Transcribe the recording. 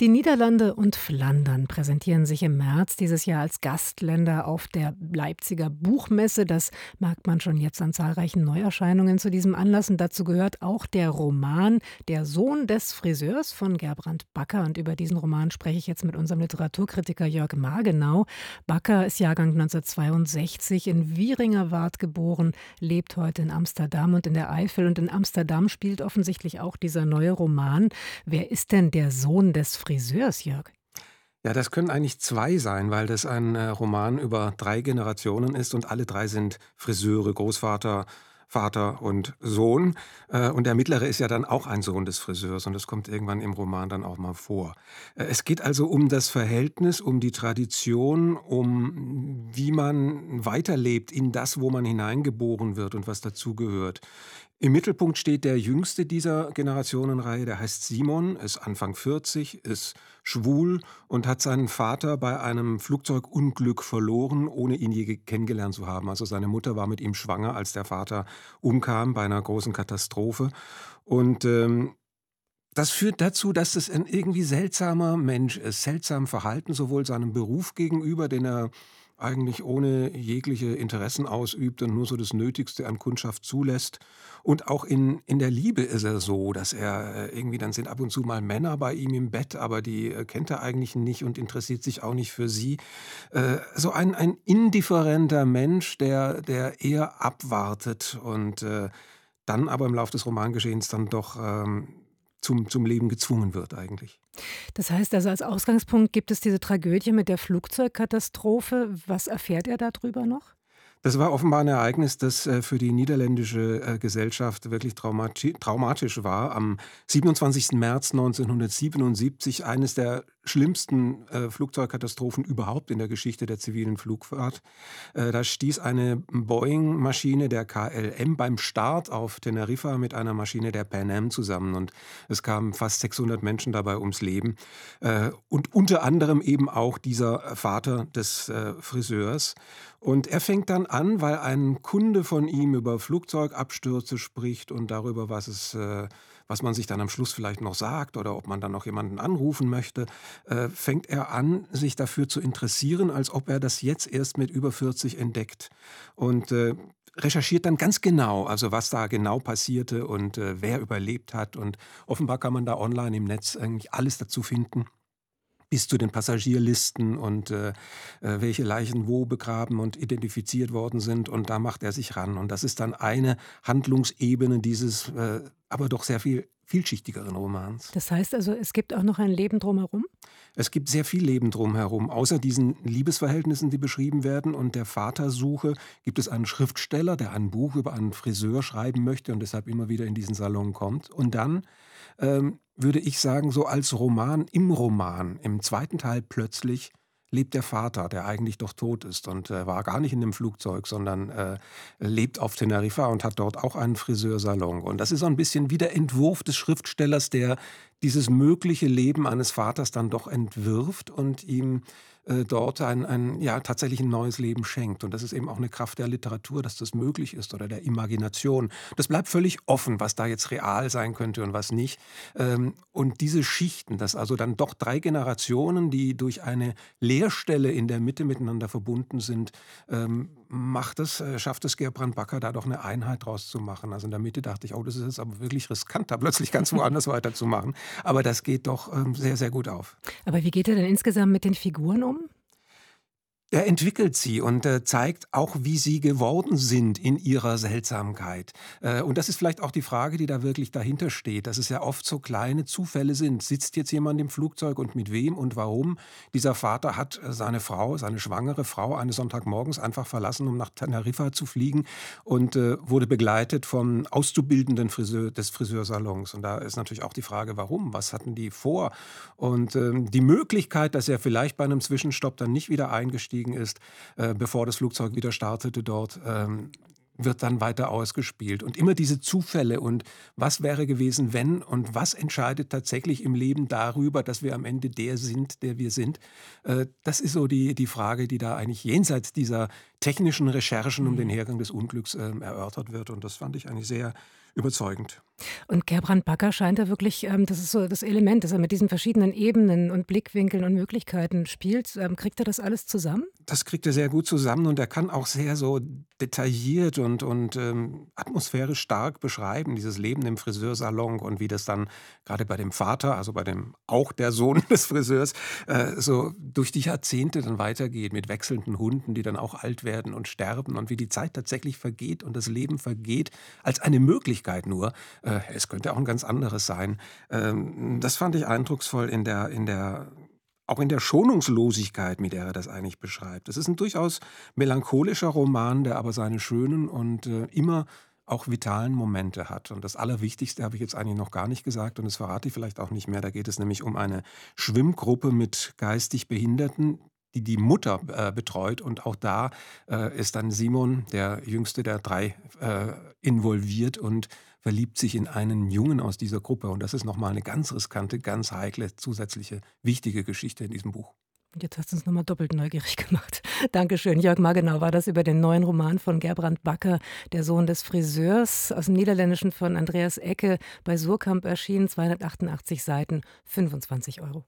Die Niederlande und Flandern präsentieren sich im März dieses Jahr als Gastländer auf der Leipziger Buchmesse. Das merkt man schon jetzt an zahlreichen Neuerscheinungen zu diesem Anlass. Und dazu gehört auch der Roman Der Sohn des Friseurs von Gerbrand Backer. Und über diesen Roman spreche ich jetzt mit unserem Literaturkritiker Jörg Margenau. Backer ist Jahrgang 1962 in Wieringerwart geboren, lebt heute in Amsterdam und in der Eifel. Und in Amsterdam spielt offensichtlich auch dieser neue Roman. Wer ist denn der Sohn des Friseurs, Jörg? Ja, das können eigentlich zwei sein, weil das ein äh, Roman über drei Generationen ist und alle drei sind Friseure, Großvater, Vater und Sohn. Äh, und der mittlere ist ja dann auch ein Sohn des Friseurs und das kommt irgendwann im Roman dann auch mal vor. Äh, es geht also um das Verhältnis, um die Tradition, um wie man weiterlebt in das, wo man hineingeboren wird und was dazugehört. Im Mittelpunkt steht der jüngste dieser Generationenreihe, der heißt Simon, ist Anfang 40, ist schwul und hat seinen Vater bei einem Flugzeugunglück verloren, ohne ihn je kennengelernt zu haben. Also seine Mutter war mit ihm schwanger, als der Vater umkam bei einer großen Katastrophe. Und ähm, das führt dazu, dass es ein irgendwie seltsamer Mensch ist, seltsam verhalten, sowohl seinem Beruf gegenüber, den er eigentlich ohne jegliche Interessen ausübt und nur so das Nötigste an Kundschaft zulässt. Und auch in, in der Liebe ist er so, dass er äh, irgendwie, dann sind ab und zu mal Männer bei ihm im Bett, aber die äh, kennt er eigentlich nicht und interessiert sich auch nicht für sie. Äh, so ein, ein indifferenter Mensch, der, der eher abwartet und dann aber im Laufe des Romangeschehens dann doch ähm, zum, zum Leben gezwungen wird eigentlich. Das heißt also, als Ausgangspunkt gibt es diese Tragödie mit der Flugzeugkatastrophe. Was erfährt er darüber noch? Das war offenbar ein Ereignis, das äh, für die niederländische äh, Gesellschaft wirklich traumatisch war. Am 27. März 1977, eines der schlimmsten äh, Flugzeugkatastrophen überhaupt in der Geschichte der zivilen Flugfahrt. Da stieß eine Boeing-Maschine der KLM beim Start auf Teneriffa mit einer Maschine der Pan Am zusammen und es kamen fast 600 Menschen dabei ums Leben. Und unter anderem eben auch dieser Vater des Friseurs. Und er fängt dann an, weil ein Kunde von ihm über Flugzeugabstürze spricht und darüber, was es äh, was man sich dann am Schluss vielleicht noch sagt oder ob man dann noch jemanden anrufen möchte, äh, fängt er an, sich dafür zu interessieren, als ob er das jetzt erst mit über 40 entdeckt. Und äh, recherchiert dann ganz genau, also was da genau passierte und äh, wer überlebt hat. Und offenbar kann man da online im Netz eigentlich alles dazu finden bis zu den Passagierlisten und äh, äh, welche Leichen wo begraben und identifiziert worden sind. Und da macht er sich ran. Und das ist dann eine Handlungsebene dieses äh, aber doch sehr viel vielschichtigeren Romans. Das heißt also, es gibt auch noch ein Leben drumherum? Es gibt sehr viel Leben drumherum. Außer diesen Liebesverhältnissen, die beschrieben werden und der Vatersuche, gibt es einen Schriftsteller, der ein Buch über einen Friseur schreiben möchte und deshalb immer wieder in diesen Salon kommt. Und dann ähm, würde ich sagen, so als Roman im Roman, im zweiten Teil plötzlich lebt der Vater, der eigentlich doch tot ist und äh, war gar nicht in dem Flugzeug, sondern äh, lebt auf Teneriffa und hat dort auch einen Friseursalon. Und das ist so ein bisschen wie der Entwurf des Schriftstellers, der dieses mögliche Leben eines Vaters dann doch entwirft und ihm äh, dort ein, ein, ja, tatsächlich ein neues Leben schenkt. Und das ist eben auch eine Kraft der Literatur, dass das möglich ist oder der Imagination. Das bleibt völlig offen, was da jetzt real sein könnte und was nicht. Ähm, und diese Schichten, dass also dann doch drei Generationen, die durch eine Leerstelle in der Mitte miteinander verbunden sind, ähm, macht es, äh, schafft es Gerbrand Backer da doch eine Einheit draus zu machen. Also in der Mitte dachte ich, oh, das ist jetzt aber wirklich riskant, da plötzlich ganz woanders weiterzumachen. Aber das geht doch ähm, sehr, sehr gut auf. Aber wie geht er denn insgesamt mit den Figuren um? Er entwickelt sie und äh, zeigt auch, wie sie geworden sind in ihrer Seltsamkeit. Äh, und das ist vielleicht auch die Frage, die da wirklich dahinter steht, dass es ja oft so kleine Zufälle sind. Sitzt jetzt jemand im Flugzeug und mit wem und warum? Dieser Vater hat äh, seine Frau, seine schwangere Frau, eines Sonntagmorgens einfach verlassen, um nach Teneriffa zu fliegen und äh, wurde begleitet vom Auszubildenden Friseur, des Friseursalons. Und da ist natürlich auch die Frage, warum? Was hatten die vor? Und ähm, die Möglichkeit, dass er vielleicht bei einem Zwischenstopp dann nicht wieder eingestiegen eingestiegen ist, äh, bevor das Flugzeug wieder startete dort, ähm, wird dann weiter ausgespielt. Und immer diese Zufälle und was wäre gewesen, wenn und was entscheidet tatsächlich im Leben darüber, dass wir am Ende der sind, der wir sind. Äh, das ist so die, die Frage, die da eigentlich jenseits dieser technischen Recherchen um den Hergang des Unglücks äh, erörtert wird. Und das fand ich eigentlich sehr überzeugend. Und Gerbrand Backer scheint da wirklich, ähm, das ist so das Element, dass er mit diesen verschiedenen Ebenen und Blickwinkeln und Möglichkeiten spielt. Ähm, kriegt er das alles zusammen? Das kriegt er sehr gut zusammen und er kann auch sehr so detailliert und, und ähm, atmosphärisch stark beschreiben, dieses Leben im Friseursalon und wie das dann gerade bei dem Vater, also bei dem auch der Sohn des Friseurs, äh, so durch die Jahrzehnte dann weitergeht mit wechselnden Hunden, die dann auch alt werden und sterben und wie die Zeit tatsächlich vergeht und das Leben vergeht als eine Möglichkeit nur, äh, es könnte auch ein ganz anderes sein. Ähm, das fand ich eindrucksvoll in der, in der auch in der Schonungslosigkeit, mit der er das eigentlich beschreibt. Es ist ein durchaus melancholischer Roman, der aber seine schönen und äh, immer auch vitalen Momente hat. Und das Allerwichtigste habe ich jetzt eigentlich noch gar nicht gesagt und das verrate ich vielleicht auch nicht mehr. Da geht es nämlich um eine Schwimmgruppe mit geistig Behinderten, die die Mutter äh, betreut. Und auch da äh, ist dann Simon, der jüngste der drei, äh, involviert und verliebt sich in einen Jungen aus dieser Gruppe. Und das ist nochmal eine ganz riskante, ganz heikle, zusätzliche, wichtige Geschichte in diesem Buch. Jetzt hast du uns nochmal doppelt neugierig gemacht. Dankeschön. Jörg Magenau war das über den neuen Roman von Gerbrand Backer, Der Sohn des Friseurs, aus dem Niederländischen von Andreas Ecke bei Surkamp erschienen, 288 Seiten, 25 Euro.